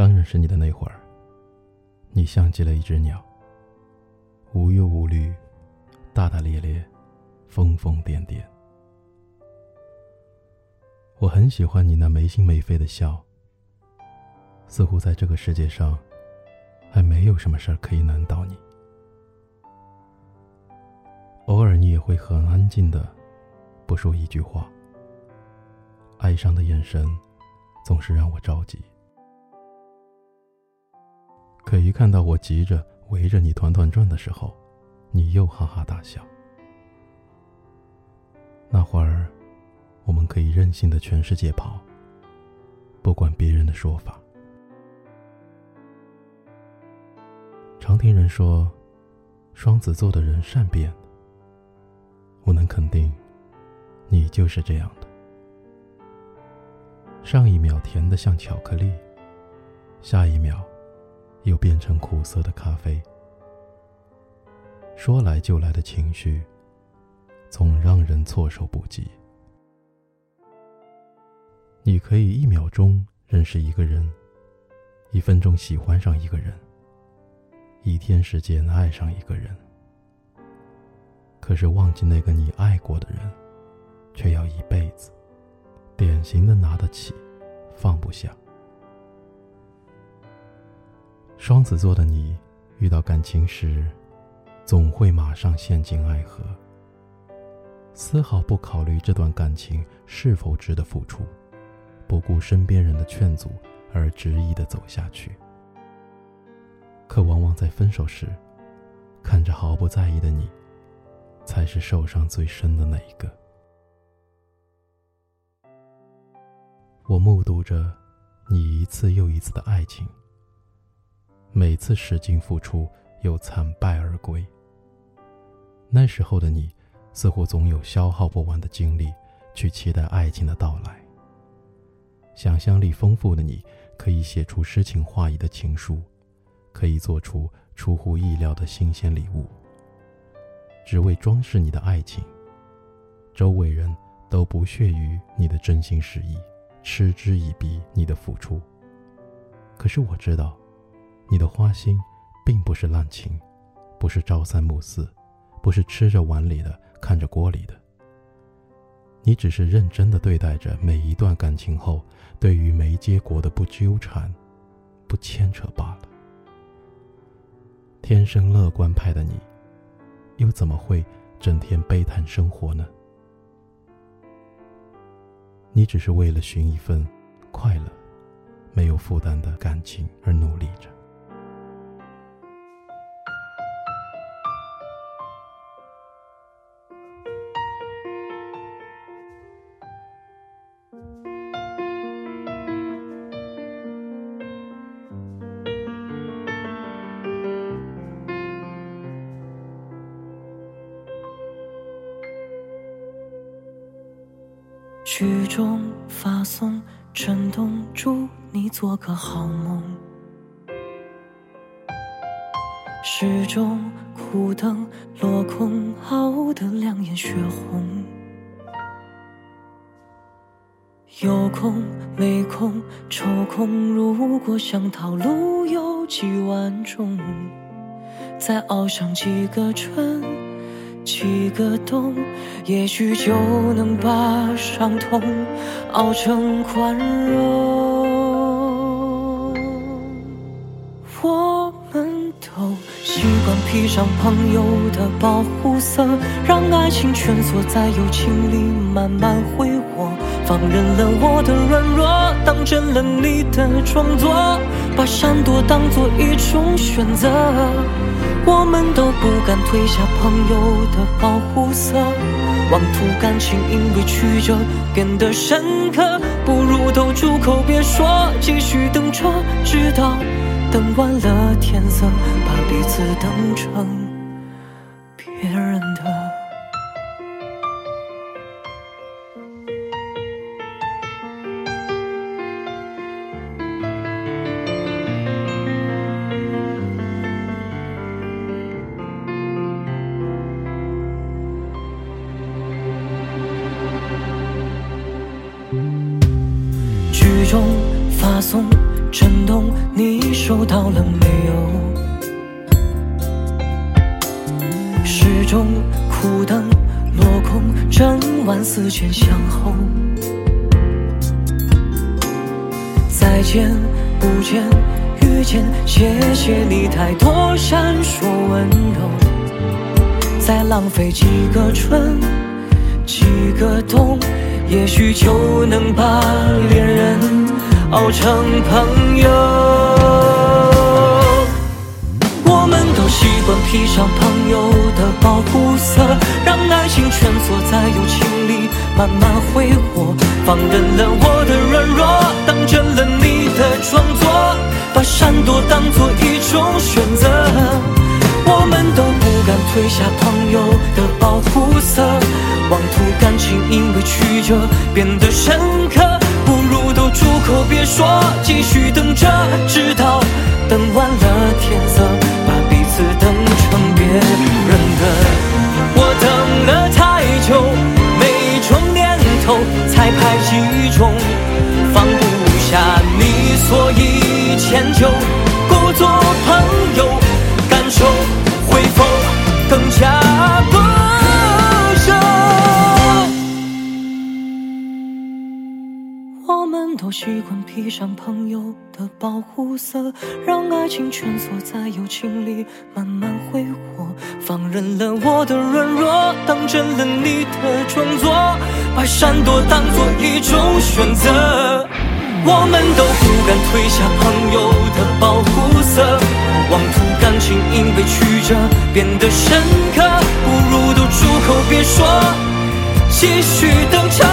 刚认识你的那会儿，你像极了一只鸟，无忧无虑，大大咧咧，疯疯癫癫。我很喜欢你那没心没肺的笑，似乎在这个世界上，还没有什么事可以难倒你。偶尔你也会很安静的，不说一句话。哀伤的眼神，总是让我着急。可一看到我急着围着你团团转的时候，你又哈哈大笑。那会儿，我们可以任性的全世界跑，不管别人的说法。常听人说，双子座的人善变。我能肯定，你就是这样的。上一秒甜的像巧克力，下一秒又变成苦涩的咖啡。说来就来的情绪，总让人措手不及。你可以一秒钟认识一个人，一分钟喜欢上一个人，一天时间爱上一个人。可是忘记那个你爱过的人，却要一辈子。典型的拿得起，放不下。双子座的你，遇到感情时，总会马上陷进爱河，丝毫不考虑这段感情是否值得付出，不顾身边人的劝阻而执意的走下去。可往往在分手时，看着毫不在意的你，才是受伤最深的那一个。我目睹着你一次又一次的爱情，每次使劲付出又惨败而归。那时候的你，似乎总有消耗不完的精力去期待爱情的到来。想象力丰富的你，可以写出诗情画意的情书，可以做出出乎意料的新鲜礼物，只为装饰你的爱情。周围人都不屑于你的真心实意。嗤之以鼻，你的付出。可是我知道，你的花心，并不是滥情，不是朝三暮四，不是吃着碗里的看着锅里的。你只是认真的对待着每一段感情后，对于没结果的不纠缠，不牵扯罢了。天生乐观派的你，又怎么会整天悲叹生活呢？你只是为了寻一份快乐、没有负担的感情而努力着。曲终发送，震动，祝你做个好梦。时钟苦等，落空，熬得两眼血红。有空没空，抽空。如果想逃，路有几万种，再熬上几个春。几个洞，也许就能把伤痛熬成宽容。我们都习惯披上朋友的保护色，让爱情蜷缩在友情里慢慢挥霍，放任了我的软弱，当真了你的装作，把闪躲当做一种选择。我们都不敢褪下朋友的保护色，妄图感情因为曲折变得深刻，不如都住口别说，继续等着，直到等完了天色，把彼此等成别人中发送，震动，你收到了没有？时钟苦等落空，整晚思前想后。再见，不见，遇见，谢谢你太多闪烁温柔。再浪费几个春，几个冬，也许就能把恋人熬成朋友。我们都习惯披上朋友的保护色，让爱情蜷缩在友情里慢慢挥霍，放任了我的软弱，当真了你的装作，把闪躲当做一种选择。我们都不敢褪下朋友的保护色，妄图感情因为曲折变得深刻，出口别说，继续等着，直到等完了天色，把彼此等成别人的。我等了太久，每种念头才排几种，放不下你，所以迁就，故作我们都习惯披上朋友的保护色，让爱情蜷缩在友情里慢慢挥霍，放任了我的软弱，当真了你的装作，把闪躲当做一种选择。我们都不敢褪下朋友的保护色，妄图感情因为曲折变得深刻，不如都住口别说，继续等着，